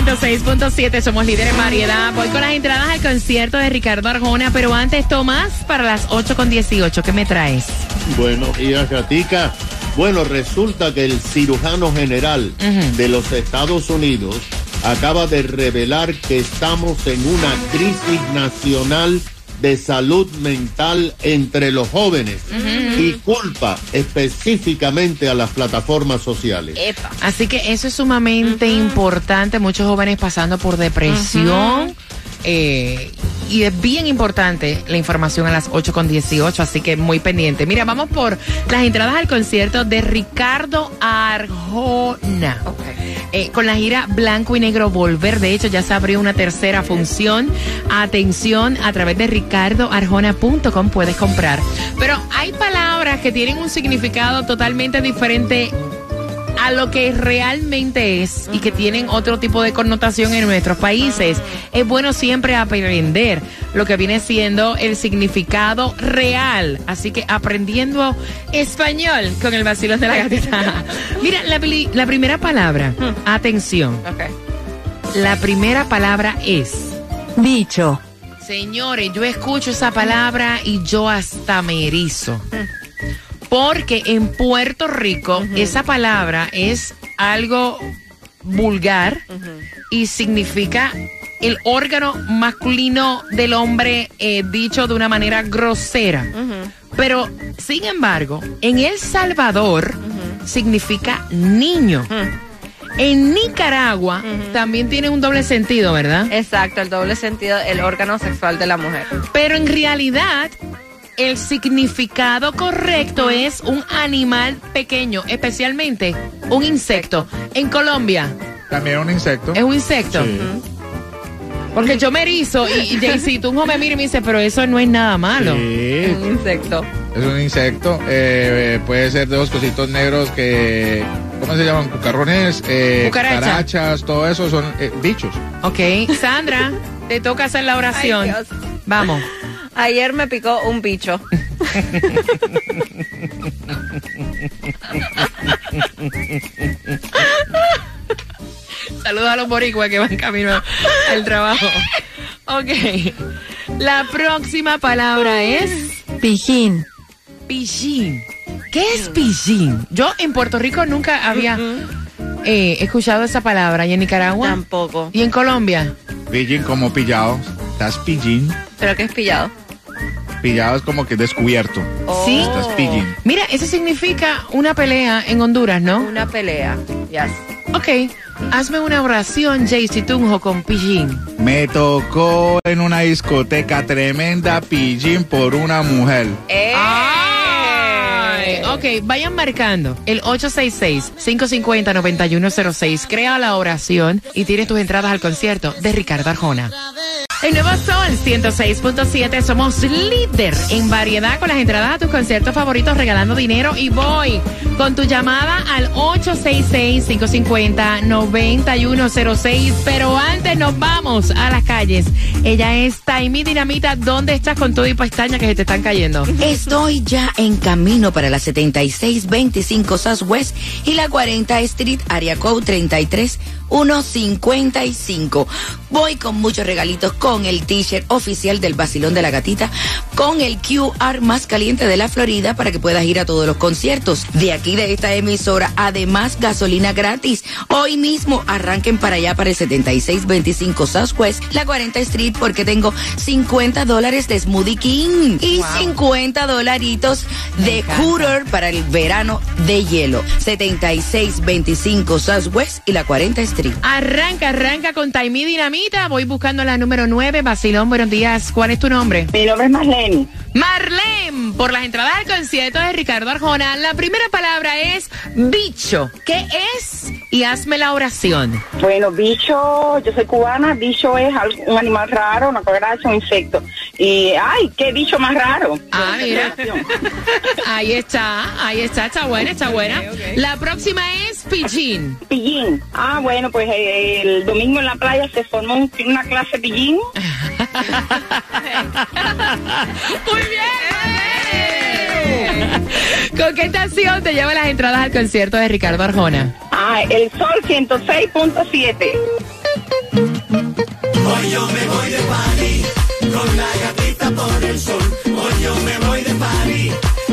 106.7 somos líderes en variedad. Voy con las entradas al concierto de Ricardo Arjona, pero antes Tomás para las 8.18. ¿Qué me traes? Bueno, y a Gatica, bueno, resulta que el cirujano general de los Estados Unidos acaba de revelar que estamos en una crisis nacional de salud mental entre los jóvenes y culpa específicamente a las plataformas sociales. Así que eso es sumamente importante. Muchos jóvenes pasando por depresión. Eh, y es bien importante la información a las 8 con 18, así que muy pendiente. Mira, vamos por las entradas al concierto de Ricardo Arjona. Eh, con la gira Blanco y Negro Volver. De hecho, ya se abrió una tercera función. Atención, a través de ricardoarjona.com puedes comprar. Pero hay palabras que tienen un significado totalmente diferente a lo que realmente es y que tienen otro tipo de connotación en nuestros países. Es bueno siempre aprender lo que viene siendo el significado real. Así que aprendiendo español con el vacilón de la gatita. Mira, la, la primera palabra, atención. La primera palabra es... Dicho. Señores, yo escucho esa palabra y yo hasta me erizo. Porque en Puerto Rico esa palabra es algo vulgar y significa el órgano masculino del hombre eh, dicho de una manera grosera. Pero, sin embargo, en El Salvador significa niño. En Nicaragua también tiene un doble sentido, ¿verdad? Exacto, el doble sentido, el órgano sexual de la mujer. Pero en realidad, el significado correcto es un animal pequeño, especialmente un insecto. En Colombia, También un insecto. es un insecto. Porque yo me erizo y, y Jaycee, tú me mira y me dice, pero eso no es nada malo. Sí, Un insecto. es un insecto. eh, puede ser de los cositos negros que. ¿Cómo se llaman? Cucarrones, eh, Cucaracha. cucarachas, todo eso son eh, bichos. Ok, Sandra, te toca hacer la oración. Ay, Dios. Vamos. Ayer me picó un bicho. Saludos a los boricuas que van camino al trabajo. Ok. La próxima palabra es Pijín. pillín. ¿Qué es pillín? Yo en Puerto Rico nunca había eh, escuchado esa palabra. ¿Y en Nicaragua? Tampoco. ¿Y en Colombia? Pillín como pillado. Estás pillín. ¿Pero qué es pillado? Pillado es como que descubierto. Sí. Estás pillín. Mira, eso significa una pelea en Honduras, ¿no? Una pelea. Yes. Ok. Hazme una oración, Jaycee Tunjo, con pillín. Me tocó en una discoteca tremenda pillín por una mujer. ¡Eh! Ay, ok, vayan marcando el 866-550-9106. Crea la oración y tienes tus entradas al concierto de Ricardo Arjona. El nuevo Sol 106.7, somos líder en variedad con las entradas a tus conciertos favoritos regalando dinero y voy con tu llamada al 866-550-9106. Pero antes nos vamos a las calles. Ella es Taimi Dinamita. ¿Dónde estás con todo y pestaña que se te están cayendo? Estoy ya en camino para la 7625 Southwest y la 40 Street, área code 33155. Voy con muchos regalitos, con el t-shirt oficial del Basilón de la Gatita, con el QR más caliente de la Florida para que puedas ir a todos los conciertos de aquí de esta emisora. Además, gasolina gratis. Hoy mismo arranquen para allá para el 7625 Southwest, la 40 Street, porque tengo 50 dólares de Smoothie King y 50 dolaritos de Cooler para el verano de hielo. 7625 Southwest y la 40 Street. Arranca, arranca con Taimí Dinamita. Voy buscando la número 9. Basilón, buenos días. ¿Cuál es tu nombre? Mi nombre es Marlene. Marlene, por las entradas al concierto de Ricardo Arjona, la primera palabra es bicho. ¿Qué es? Y hazme la oración. Bueno, bicho, yo soy cubana, bicho es un animal raro, una cucaracha, un insecto. Y, ay, qué bicho más raro. Ah, mira. Ahí está, ahí está, está buena, está buena. La próxima es pillín. Pillín. Ah, bueno, pues eh, el domingo en la playa se formó un- una clase pillín. Muy bien. ¿Con qué estación te lleva las entradas al concierto de Ricardo Arjona? Ah, el sol 106.7. Hoy yo me voy de party con la gatita por el sol. Hoy yo me voy de party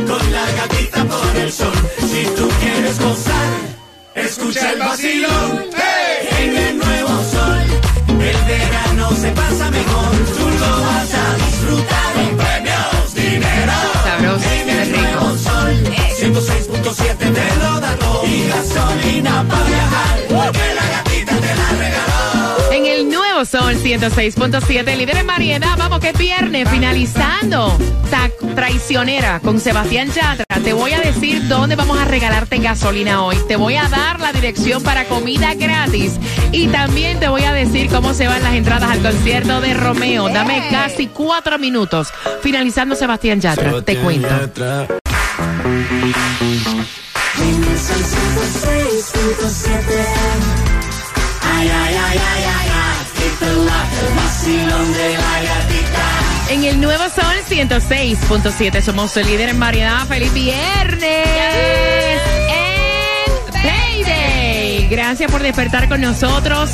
con la gatita por el sol. Si tú quieres gozar, escucha el vacilón. En el nuevo sol, el verano se pasa mejor. Tú lo vas a disfrutar con premios, dinero. Sabroso, En el rico. nuevo sol, 106.7 te lo da todo. Y gasolina para viajar, porque la nuevo Sol 106.7, líder en variedad. Vamos, que es viernes, finalizando. Ta traicionera con Sebastián Yatra. Te voy a decir dónde vamos a regalarte gasolina hoy. Te voy a dar la dirección para comida gratis. Y también te voy a decir cómo se van las entradas al concierto de Romeo. Dame casi cuatro minutos. Finalizando Sebastián Yatra. Te cuento. Ay, En el nuevo Sol 106.7 somos el líder en variedad. ¡Feliz viernes! En Payday. Gracias por despertar con nosotros.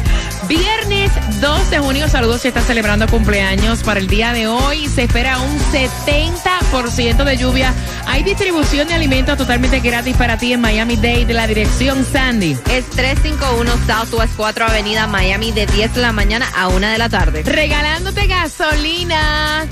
Viernes 2 de junio, saludos si estás celebrando cumpleaños para el día de hoy. Se espera un 70% de lluvia. Hay distribución de alimentos totalmente gratis para ti en Miami Dade de la dirección Sandy. Es 351 Southwest 4 Avenida Miami de 10 de la mañana a 1 de la tarde. Regalándote gasolina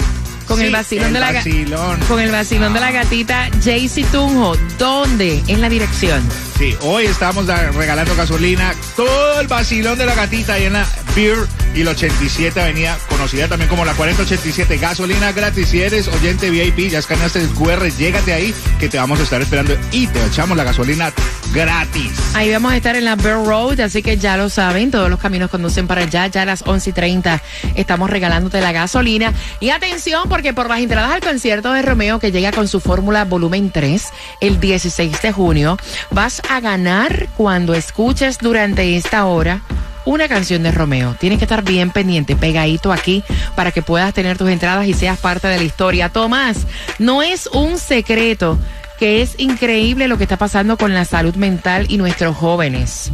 con Sí, el vacilón el de la vacilón. con el vacilón de la gatita Jaycee Tunjo. ¿Dónde? En la dirección. Sí, hoy estamos regalando gasolina, todo el vacilón de la gatita ahí en la Beer y la 87 Avenida, conocida también como la 4087. Gasolina gratis. Si eres oyente VIP, ya escaneaste el QR, llégate ahí que te vamos a estar esperando y te echamos la gasolina gratis. Ahí vamos a estar en la Bear Road, así que ya lo saben, todos los caminos conducen para allá. Ya a las 11 y 30 estamos regalándote la gasolina. Y atención, porque por las entradas al concierto de Romeo, que llega con su fórmula volumen 3 el 16 de junio, vas ganar cuando escuches durante esta hora una canción de Romeo. Tienes que estar bien pendiente, pegadito aquí, para que puedas tener tus entradas y seas parte de la historia. Tomás, no es un secreto que es increíble lo que está pasando con la salud mental y nuestros jóvenes.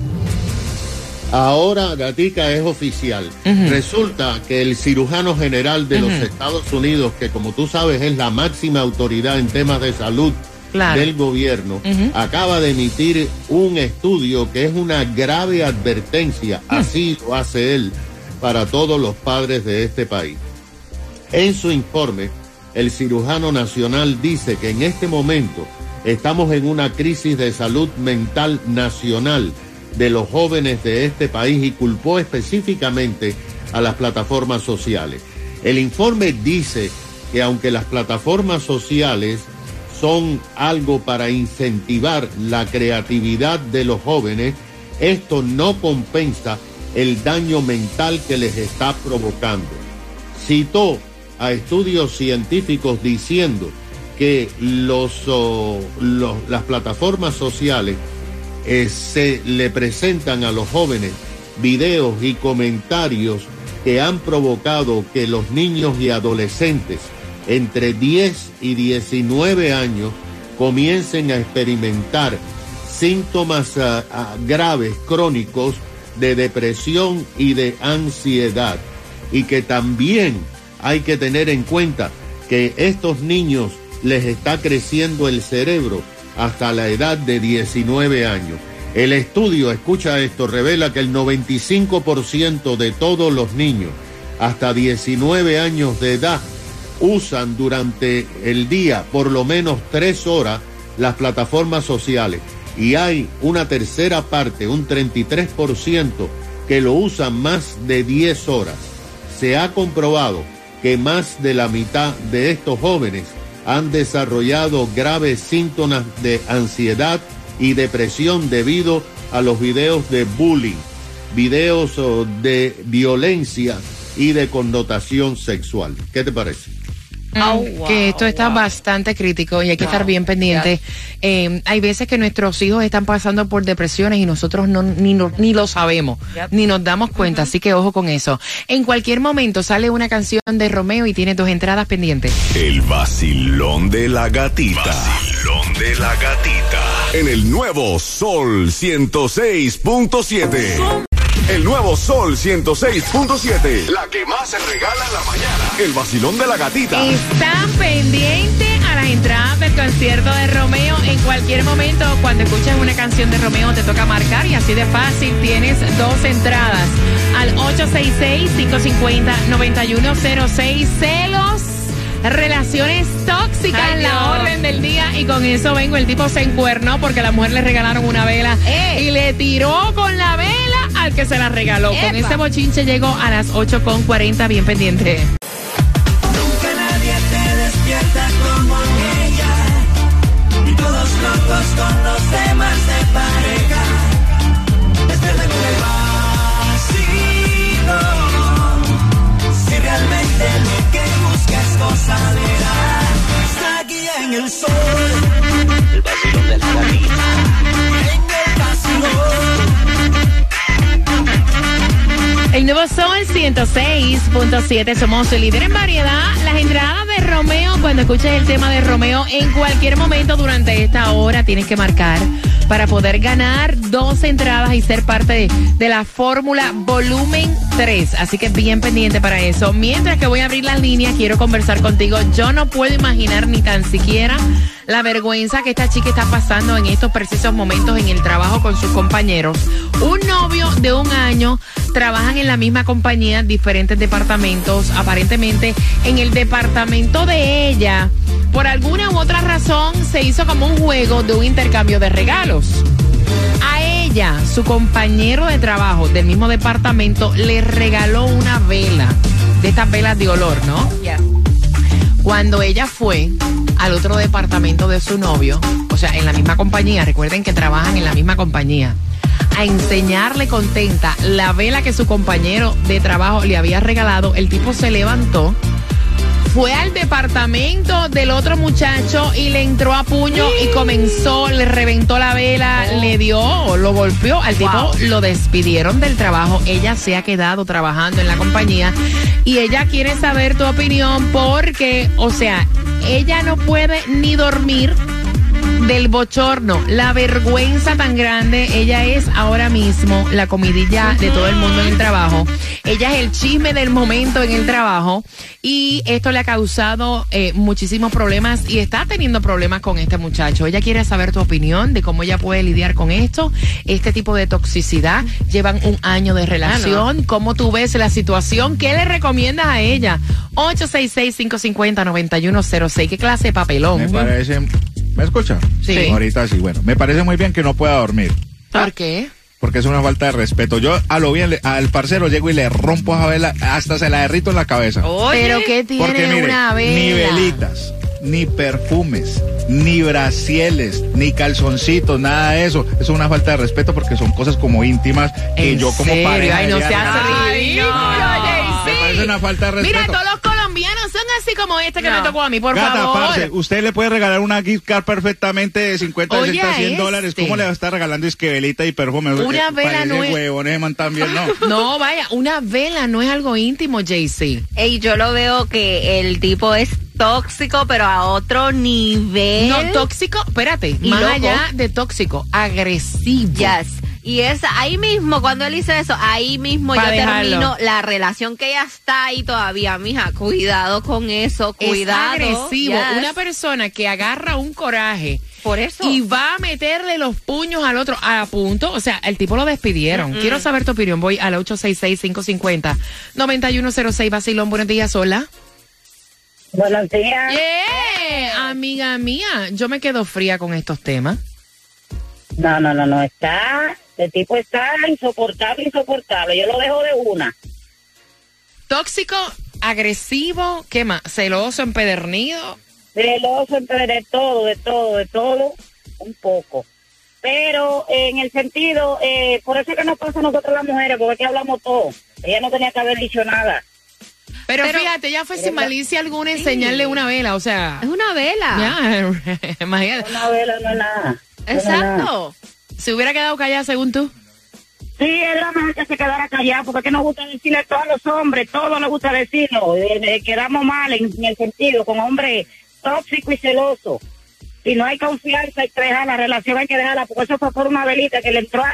Ahora, Gatica, es oficial. Resulta que el cirujano general de los Estados Unidos, que como tú sabes es la máxima autoridad en temas de salud Claro. del gobierno, acaba de emitir un estudio que es una grave advertencia, así lo hace él, para todos los padres de este país. En su informe, el cirujano nacional dice que en este momento estamos en una crisis de salud mental nacional de los jóvenes de este país y culpó específicamente a las plataformas sociales. El informe dice que aunque las plataformas sociales son algo para incentivar la creatividad de los jóvenes, esto no compensa el daño mental que les está provocando. Citó a estudios científicos diciendo que los, las plataformas sociales eh, se le presentan a los jóvenes videos y comentarios que han provocado que los niños y adolescentes entre 10 y 19 años comiencen a experimentar síntomas ah, ah, graves, crónicos de depresión y de ansiedad. Y que también hay que tener en cuenta que estos niños les está creciendo el cerebro hasta la edad de 19 años. El estudio, escucha esto, revela que el 95% de todos los niños hasta 19 años de edad usan durante el día por lo menos tres horas las plataformas sociales y hay una tercera parte, un 33% que lo usan más de 10 horas. Se ha comprobado que más de la mitad de estos jóvenes han desarrollado graves síntomas de ansiedad y depresión debido a los videos de bullying, videos oh, de violencia y de connotación sexual. ¿Qué te parece? Oh, wow, que esto está wow. bastante crítico y hay que estar bien pendiente. Eh, hay veces que nuestros hijos están pasando por depresiones y nosotros no, ni, no- ni lo sabemos, Yep. ni nos damos cuenta, así que ojo con eso. En cualquier momento sale una canción de Romeo y tiene dos entradas pendientes. El vacilón de la gatita. Vacilón de la gatita. En el nuevo Sol 106.7. El nuevo Sol 106.7. La que más se regala en la mañana. El vacilón de la gatita. Están pendientes a las entradas del concierto de Romeo. En cualquier momento, cuando escuchas una canción de Romeo, te toca marcar y así de fácil tienes dos entradas al 866-550-9106. Celos. Relaciones tóxicas, Ay, la orden del día. Y con eso vengo, el tipo se encuernó porque a la mujer le regalaron una vela ¡Eh! y le tiró con la vela al que se la regaló. Con ¡Epa! ese bochinche llegó a las 8.40, bien pendiente. Nunca nadie te despierta como ella. Y todos locos con los temas de pareja. Despierta con el vacío. Si realmente lo que buscas gozadera. Está aquí en el sol. El vacilón de la. En el vacilón. El nuevo Sol 106.7, somos el líder en variedad. Las entradas de Romeo, cuando escuches el tema de Romeo, en cualquier momento durante esta hora tienes que marcar para poder ganar dos entradas y ser parte de, la fórmula volumen 3. Así que bien pendiente para eso. Mientras que voy a abrir las líneas, quiero conversar contigo. Yo no puedo imaginar ni tan siquiera la vergüenza que esta chica está pasando en estos precisos momentos en el trabajo con sus compañeros. Un novio de un año trabajan en la misma compañía, diferentes departamentos. Aparentemente, en el departamento de ella, por alguna u otra razón, se hizo como un juego de un intercambio de regalos. A ella, su compañero de trabajo del mismo departamento, le regaló una vela, de estas velas de olor, ¿no? Cuando ella fue al otro departamento de su novio, o sea, en la misma compañía, recuerden que trabajan en la misma compañía, a enseñarle contenta la vela que su compañero de trabajo le había regalado, el tipo se levantó, fue al departamento del otro muchacho y le entró a puño y comenzó, le reventó la vela, le dio, lo golpeó. Al tipo Wow. lo despidieron del trabajo. Ella se ha quedado trabajando en la compañía y ella quiere saber tu opinión porque, o sea, ella no puede ni dormir del bochorno, la vergüenza tan grande. Ella es ahora mismo la comidilla de todo el mundo en el trabajo. Ella es el chisme del momento en el trabajo y esto le ha causado eh, muchísimos problemas y está teniendo problemas con este muchacho. Ella quiere saber tu opinión de cómo ella puede lidiar con esto, este tipo de toxicidad. Llevan un año de relación. ¿Cómo tú ves la situación? ¿Qué le recomiendas a ella? 866-550-9106. ¿Qué clase de papelón? Me parece. ¿Me escucha? Sí. Ahorita sí, bueno. Me parece muy bien que no pueda dormir. ¿Por qué? Porque es una falta de respeto. Yo a lo bien, le- al parcero llego y le rompo esa vela, hasta se la derrito en la cabeza. Oye. ¿Pero qué tiene Porque mire, una vela? ni velitas, ni perfumes, ni brasieles, ni calzoncitos, nada de eso. Es una falta de respeto porque son cosas como íntimas que ¿En yo como serio? pareja Ay, no debería seas regalar. ridículo, Me parece una falta de respeto. Mira, todos los así como este que No. me tocó a mí, por Gata, favor. parce, usted le puede regalar una gift card perfectamente de 50, Oye, 60, 100 este. dólares. ¿Cómo le va a estar regalando esquebelita y perfume? Una vela Parece no es- huevón, ese man también, ¿no? No, vaya, una vela no es algo íntimo, JC. Ey, yo lo veo que el tipo es tóxico, pero a otro nivel. No, tóxico, espérate, Y más loco. allá de tóxico, agresivo. Yes. Y es ahí mismo, cuando él hizo eso, ahí mismo Pa' yo dejarlo. termino la relación que ella está ahí todavía, mija. Cuidado con eso, cuidado. Es agresivo. Yes. Una persona que agarra un coraje Por eso. y va a meterle los puños al otro a punto. O sea, el tipo lo despidieron. Quiero saber tu opinión. Voy al 866-550-9106. Basilón, buenos días, hola. Buenos días. Yeah, amiga mía, yo me quedo fría con estos temas. No, no, no, no, está, el tipo está insoportable, insoportable. Yo lo dejo de una. Tóxico, agresivo, ¿qué más? Celoso, empedernido. celoso entre de todo, de todo, de todo, un poco. Pero eh, en el sentido, eh, por eso es que nos pasa a nosotros las mujeres, porque aquí hablamos todo. Ella no tenía que haber dicho nada. Pero, Pero- fíjate, ya fue sin malicia alguna enseñarle una vela, o sea. Es una vela. Ya, imagínate. Una vela no es nada. No es nada. Exacto. Se hubiera quedado callada según tú. Sí, era mejor que se quedara callado, porque es que nos gusta decirle a todos los hombres, todo nos gusta decirlo. eh, eh, quedamos mal en, en el sentido, con hombres tóxicos y celosos. Si no hay confianza, hay que dejar la relación, hay que dejarla, porque eso fue por una velita que le entró a,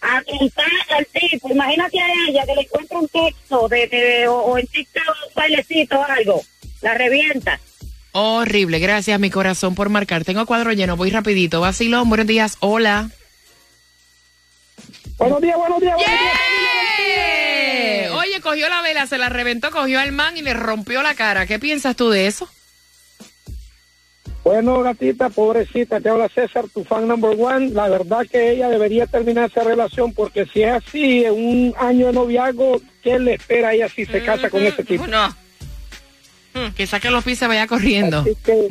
a contar al tipo. Imagínate a ella que le encuentra un texto de, de- o, o en TikTok un bailecito o algo, la revienta. Horrible, gracias mi corazón por marcar. Tengo cuadro lleno, voy rapidito. Vacilón, buenos días, hola. Buenos días, buenos días, buenos Eh, Oye, cogió la vela, se la reventó, cogió al man y le rompió la cara. ¿Qué piensas tú de eso? Bueno, gatita, pobrecita, te habla César, tu fan number one. La verdad que ella debería terminar esa relación porque si es así, en un año de noviazgo, ¿qué le espera a ella si se casa con ese tipo? No. Que saque los pies y se vaya corriendo. Así que,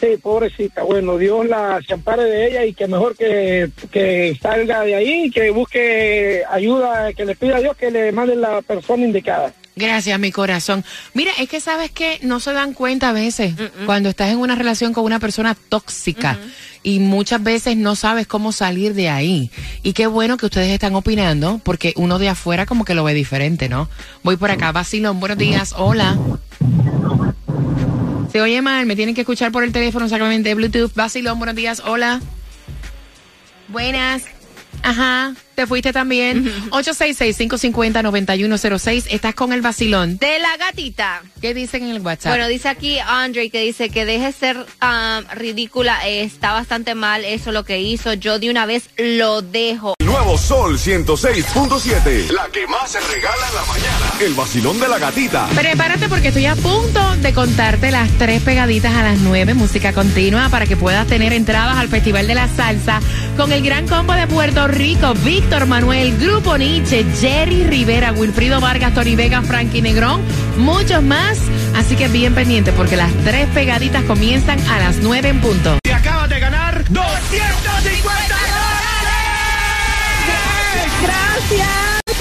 sí, pobrecita. Bueno, Dios la se ampare de ella y que mejor que, que salga de ahí, que busque ayuda, que le pida a Dios que le mande la persona indicada. Gracias, mi corazón. Mira, es que sabes que no se dan cuenta a veces cuando estás en una relación con una persona tóxica y muchas veces no sabes cómo salir de ahí. Y qué bueno que ustedes están opinando porque uno de afuera como que lo ve diferente, ¿no? Voy por acá, Basilón, buenos días, hola. Se oye mal, me tienen que escuchar por el teléfono, sácame de Bluetooth. Basilón, buenos días, hola. Buenas. Ajá, te fuiste también. 866-550-9106. Estás con el vacilón. De la gatita. ¿Qué dicen en el WhatsApp? Bueno, dice aquí Andre que dice que deje de ser um, ridícula, eh, está bastante mal eso lo que hizo. Yo de una vez lo dejo. Nuevo Sol 106.7. La que más se regala en la mañana. El vacilón de la gatita. Prepárate porque estoy a punto de contarte las tres pegaditas a las nueve, música continua, para que puedas tener entradas al Festival de la Salsa con el gran combo de Puerto Rico, Víctor Manuel, Grupo Nietzsche, Jerry Rivera, Wilfrido Vargas, Tony Vega, Frankie Negrón, muchos más. Así que bien pendiente porque las tres pegaditas comienzan a las nueve en punto. Y acabas de ganar 250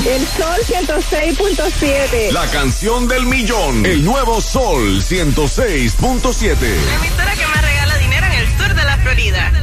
El Sol 106.7. La canción del millón. El nuevo Sol 106.7. emisora que más regala dinero en el sur de la Florida.